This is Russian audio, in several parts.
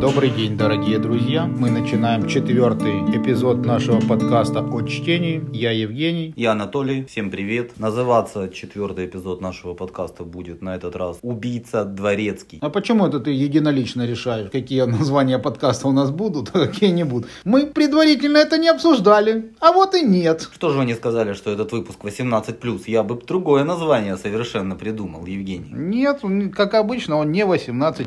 Добрый день, дорогие друзья. Мы начинаем четвертый эпизод нашего подкаста о чтении. Я Евгений. Я Анатолий. Всем привет. Называться четвертый эпизод нашего подкаста будет на этот раз «Убийца дворецкий». А почему это ты единолично решаешь, какие названия подкаста у нас будут, а какие не будут? Мы предварительно это не обсуждали, а вот и нет. Что же вы не сказали, что этот выпуск 18+. Я бы другое название совершенно придумал, Евгений. Нет, как обычно, он не 18+.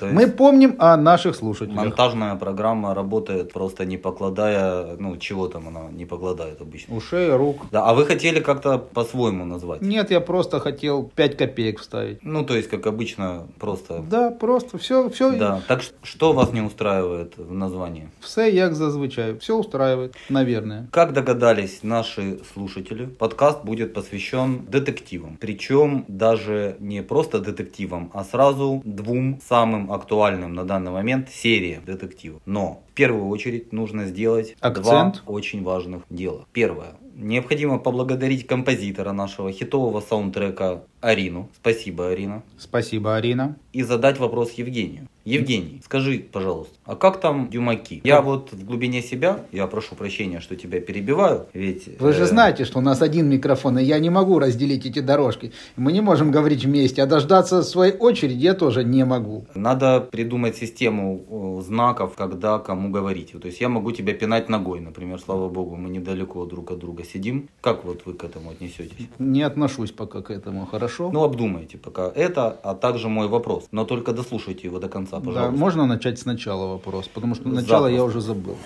То есть- Мы помним о наших слушателях. Монтажная программа работает просто не покладая, ну чего там она не покладает обычно. Ушей, рук. Да, а вы хотели как-то по-своему назвать? Нет, я просто хотел 5 копеек вставить. Ну, то есть, как обычно, просто... Да, просто все, все, Да, так что вас не устраивает в названии? все як зазвичай. Все устраивает, наверное. Как догадались наши слушатели, подкаст будет посвящен детективам. Причем даже не просто детективам, а сразу двум самым актуальным на данный момент сериям детективов. Но в первую очередь нужно сделать Акцент. два очень важных дела. Первое. Необходимо поблагодарить композитора нашего хитового саундтрека Арину. Спасибо, Арина. Спасибо, Арина. И задать вопрос Евгению. Евгений, скажи, пожалуйста, а как там дюмаки? Я вот в глубине себя, я прошу прощения, что тебя перебиваю, ведь... Вы же э, знаете, что у нас один микрофон, и я не могу разделить эти дорожки. Мы не можем говорить вместе, а дождаться своей очереди я тоже не могу. Надо придумать систему э, знаков, когда кому говорить. То есть я могу тебя пинать ногой, например, слава богу, мы недалеко друг от друга сидим. Как вот вы к этому отнесетесь? Не отношусь пока к этому, хорошо? Ну, обдумайте пока это, а также мой вопрос. Но только дослушайте его до конца, да, пожалуйста. можно начать сначала вопрос, потому что начало я Запросто. уже забыл.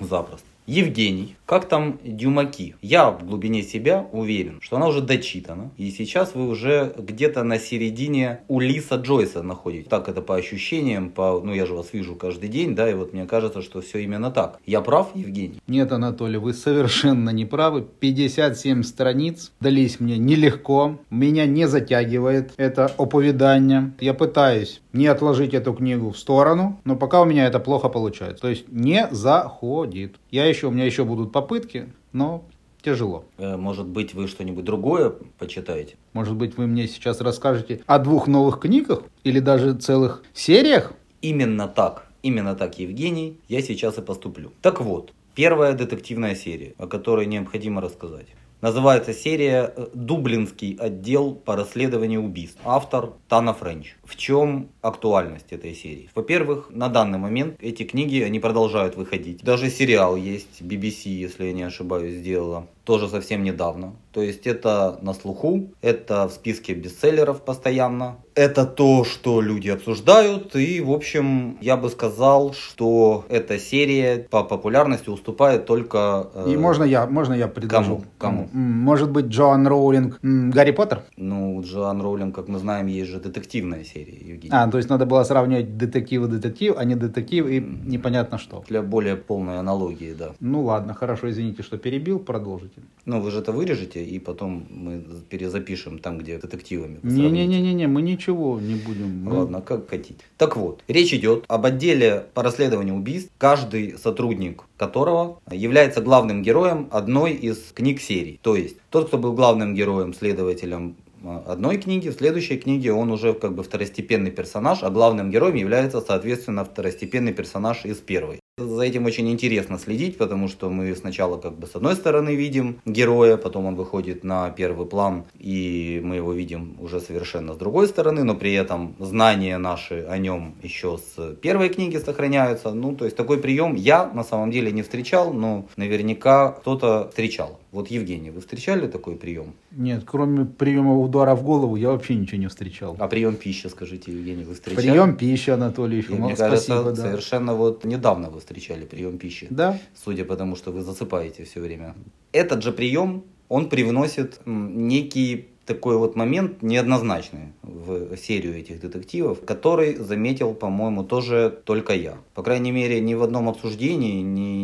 Запросто. Евгений, как там Дюмаки? Я в глубине себя уверен, что она уже дочитана. И сейчас вы уже где-то на середине Улиса Джойса находите. Так это по ощущениям, по, ну я же вас вижу каждый день, да, и вот мне кажется, что все именно так. Я прав, Евгений? Нет, Анатолий, вы совершенно не правы. 57 страниц дались мне нелегко. Меня не затягивает это оповедание. Я пытаюсь не отложить эту книгу в сторону, но пока у меня это плохо получается. То есть не заходит. Я еще, у меня еще будут попытки, но тяжело. Э, Может быть, вы что-нибудь другое почитаете? Может быть, вы мне сейчас расскажете о двух новых книгах или даже целых сериях? Именно так, именно так, Евгений, я сейчас и поступлю. Так вот, первая детективная серия, о которой необходимо рассказать. Называется серия э, «Дублинский отдел по расследованию убийств». Автор Тана Френч. В чем актуальность этой серии? Во-первых, на данный момент эти книги, они продолжают выходить. Даже сериал есть, BBC, если я не ошибаюсь, сделала. Тоже совсем недавно. То есть это на слуху, это в списке бестселлеров постоянно. Это то, что люди обсуждают. И, в общем, я бы сказал, что эта серия по популярности уступает только... э, И можно я, можно я предложу? Кому? Кому? Может быть, Джоан Роулинг Гарри Поттер? Ну, Джоан Роулинг, как мы знаем, есть же детективная серия, Евгений. А, то есть надо было сравнивать детектив и детектив, а не детектив и непонятно что. Для более полной аналогии, да. Ну ладно, хорошо, извините, что перебил, продолжите. Ну, вы же это вырежете, и потом мы перезапишем там, где детективами. Не-не-не-не, мы ничего не будем. Мы- Ладно, как хотите. Так вот, речь идет об отделе по расследованию убийств, каждый сотрудник которого является главным героем одной из книг серии. То есть, тот, кто был главным героем, следователем э, одной книги, в следующей книге он уже как бы второстепенный персонаж, а главным героем является, соответственно, второстепенный персонаж из первой. За этим очень интересно следить, потому что мы сначала как бы с одной стороны видим героя, потом он выходит на первый план, и мы его видим уже совершенно с другой стороны, но при этом знания наши о нем еще с первой книги сохраняются. Ну, то есть такой прием я на самом деле не встречал, но наверняка кто-то встречал. Вот, Евгений, вы встречали такой прием? Нет, кроме приема удара в голову, я вообще ничего не встречал. А прием пищи, скажите, Евгений, вы встречали? Прием пищи, Анатолий Ефимов, мне кажется, спасибо, да. совершенно вот недавно вы встречали прием пищи. Да, судя по тому, что вы засыпаете все время. Этот же прием, он привносит некий такой вот момент неоднозначный в серию этих детективов, который заметил, по-моему, тоже только я. По крайней мере, ни в одном обсуждении, ни,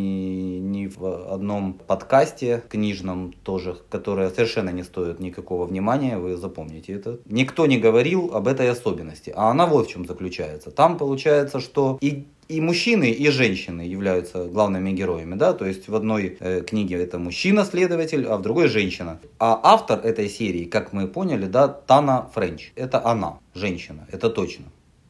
в одном подкасте книжном тоже, которое совершенно не стоит никакого внимания, вы запомните это. Никто не говорил об этой особенности, а она вот в чем заключается. Там получается, что и и мужчины, и женщины являются главными героями, да, то есть в одной э, книге это мужчина-следователь, а в другой женщина. А автор этой серии, как мы поняли, да, Тана Френч, это она, женщина, это точно.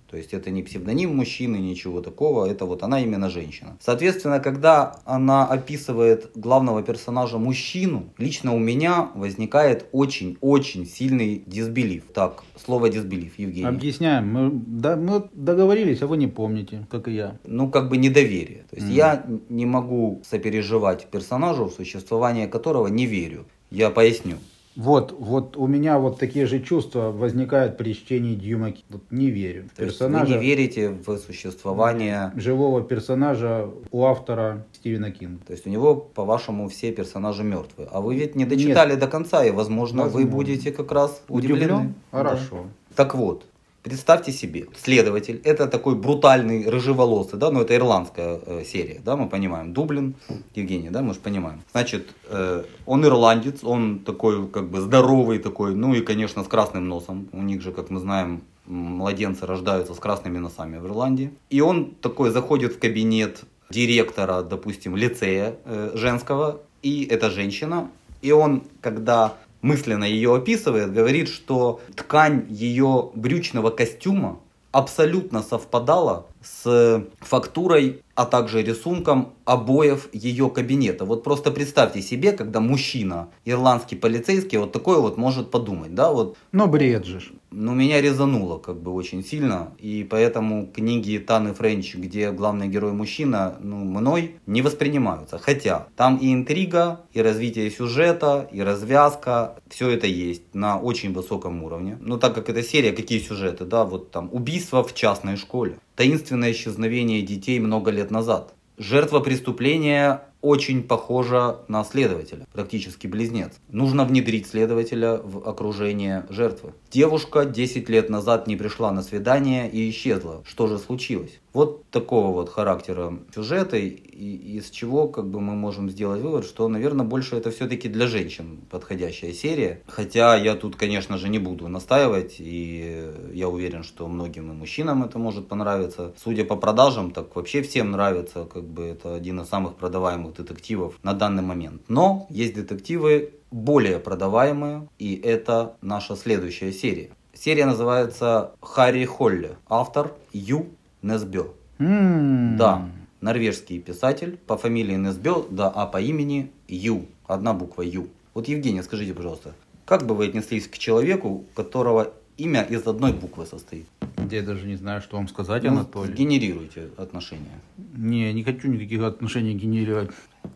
То есть это не псевдоним мужчины, ничего такого, это вот она именно женщина. Соответственно, когда она описывает главного персонажа мужчину, лично у меня возникает очень-очень сильный дисбелив. Так, слово дисбелив, Евгений. Объясняем. Мы, да, мы договорились, а вы не помните, как и я. Ну, как бы недоверие. То есть mm. я не могу сопереживать персонажу, в существование которого не верю. Я поясню. Вот, вот у меня вот такие же чувства возникают при чтении Дьюма. Вот не верю. То персонажа, вы не верите в существование живого персонажа у автора Стивена Кинга. То есть у него, по-вашему, все персонажи мертвые. А вы ведь не дочитали Нет. до конца, и, возможно, возможно, вы будете как раз удивлены. Удивлен? Хорошо. Да. Так вот, Представьте себе, следователь, это такой брутальный, рыжеволосый, да, но это ирландская э, серия, да, мы понимаем, Дублин, Евгений, да, мы же понимаем. Значит, э, он ирландец, он такой, как бы, здоровый такой, ну и, конечно, с красным носом, у них же, как мы знаем, младенцы рождаются с красными носами в Ирландии. И он такой заходит в кабинет директора, допустим, лицея э, женского, и эта женщина, и он, когда мысленно ее описывает, говорит, что ткань ее брючного костюма абсолютно совпадала с фактурой, а также рисунком обоев ее кабинета. Вот просто представьте себе, когда мужчина, ирландский полицейский, вот такое вот может подумать, да, вот. Но бред же. Ну, меня резануло как бы очень сильно, и поэтому книги Таны Френч, где главный герой мужчина, ну, мной не воспринимаются. Хотя там и интрига, и развитие сюжета, и развязка, все это есть на очень высоком уровне. Но так как это серия, какие сюжеты, да, вот там убийство в частной школе, таинственное исчезновение детей много лет назад, жертва преступления очень похожа на следователя, практически близнец. Нужно внедрить следователя в окружение жертвы. Девушка 10 лет назад не пришла на свидание и исчезла. Что же случилось? Вот такого вот характера сюжета, и из чего как бы мы можем сделать вывод, что, наверное, больше это все-таки для женщин подходящая серия. Хотя я тут, конечно же, не буду настаивать, и я уверен, что многим и мужчинам это может понравиться. Судя по продажам, так вообще всем нравится, как бы это один из самых продаваемых детективов на данный момент. Но есть детективы более продаваемые, и это наша следующая серия. Серия называется Харри Холли. Автор Ю Несбё. Mm. Да, норвежский писатель по фамилии Несбё, да, а по имени Ю. Одна буква Ю. Вот, Евгения, скажите, пожалуйста, как бы вы отнеслись к человеку, которого имя из одной буквы состоит? Я даже не знаю, что вам сказать, ну, Анатолий. Генерируйте отношения. Не, не хочу никаких отношений генерировать.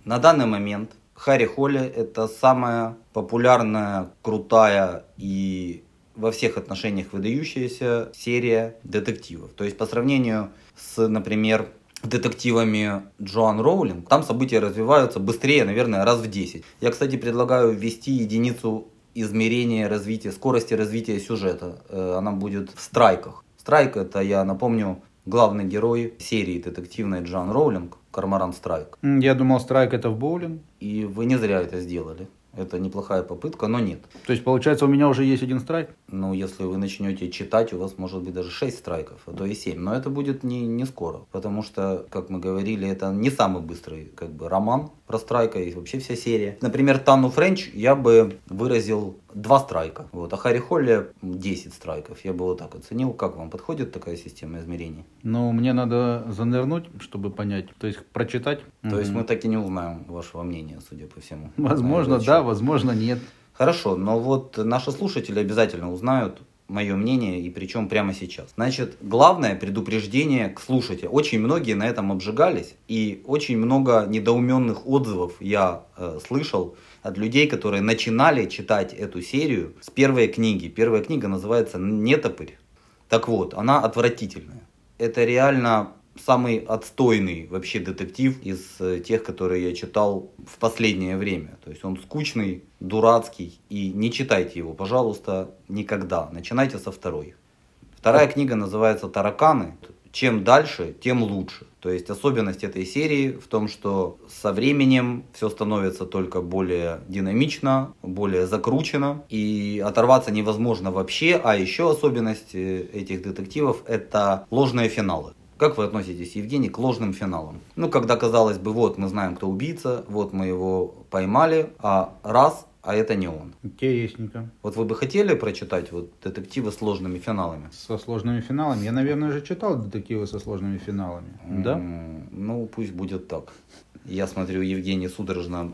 На данный момент Харри Холли это самая популярная, крутая и во всех отношениях выдающаяся серия детективов. То есть по сравнению с, например, детективами Джоан Роулинг, там события развиваются быстрее, наверное, раз в 10. Я, кстати, предлагаю ввести единицу измерения развития, скорости развития сюжета. Э, она будет в страйках. Страйк это, я напомню, главный герой серии детективной Джоан Роулинг, Кармаран Страйк. Я думал, Страйк это в боулинг. И вы не зря это сделали. Это неплохая попытка, но нет. То есть, получается, у меня уже есть один страйк? Ну, если вы начнете читать, у вас может быть даже 6 страйков, а то и 7. Но это будет не, не скоро, потому что, как мы говорили, это не самый быстрый как бы, роман про страйка и вообще вся серия. Например, Тану Френч я бы выразил два страйка. Вот. А Харри Холли 10 страйков. Я бы вот так оценил. Как вам подходит такая система измерений? Ну, мне надо занырнуть, чтобы понять. То есть прочитать. То угу. есть мы так и не узнаем вашего мнения, судя по всему. Возможно, да, возможно, нет. Хорошо, но вот наши слушатели обязательно узнают мое мнение, и причем прямо сейчас. Значит, главное предупреждение к слушателю. Очень многие на этом обжигались, и очень много недоуменных отзывов я э, слышал от людей, которые начинали читать эту серию с первой книги. Первая книга называется «Нетопырь». Так вот, она отвратительная. Это реально самый отстойный вообще детектив из э, тех, которые я читал в последнее время. То есть он скучный, дурацкий, и не читайте его, пожалуйста, никогда. Начинайте со второй. Вторая книга называется «Тараканы». Чем дальше, тем лучше. То есть особенность этой серии в том, что со временем все становится только более динамично, более закручено, и оторваться невозможно вообще. А еще особенность э, этих детективов это ложные финалы. Как вы относитесь, Евгений, к ложным финалам? Ну, когда казалось бы, вот мы знаем, кто убийца, вот мы его поймали, а раз а это не он. Интересненько. Вот вы бы хотели прочитать вот детективы с сложными финалами? Со сложными финалами. Я, наверное, уже читал детективы со сложными финалами. Да? М, Ну, пусть будет так. Я смотрю, Евгений судорожно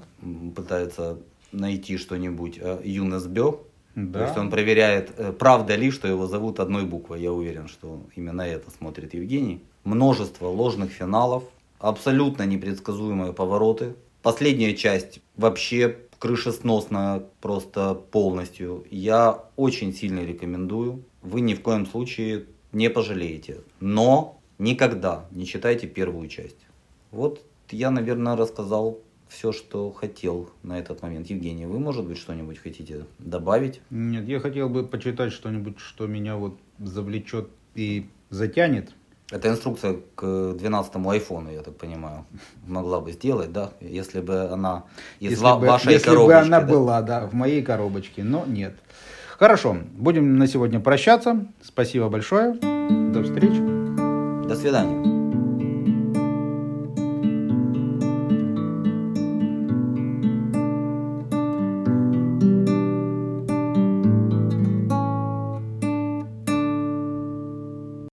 пытается найти что-нибудь о Юнес Бё. То Да. есть он проверяет, э, правда ли, что его зовут одной буквой. Я уверен, что именно это смотрит Евгений. Множество ложных финалов, абсолютно непредсказуемые повороты. Последняя часть вообще крышесносная просто полностью. Я очень сильно рекомендую. Вы ни в коем случае не пожалеете. Но никогда не читайте первую часть. Вот я, наверное, рассказал все, что хотел на этот момент. Евгений, вы, может быть, что-нибудь хотите добавить? Нет, я хотел бы почитать что-нибудь, что меня вот завлечет и затянет. Это инструкция к 12 айфону, я так понимаю, могла бы сделать, да? Если бы она из если ва- бы, вашей если бы коробочки. она да? была, да, в моей коробочке, но нет. Хорошо, будем на сегодня прощаться. Спасибо большое. До встречи. До свидания.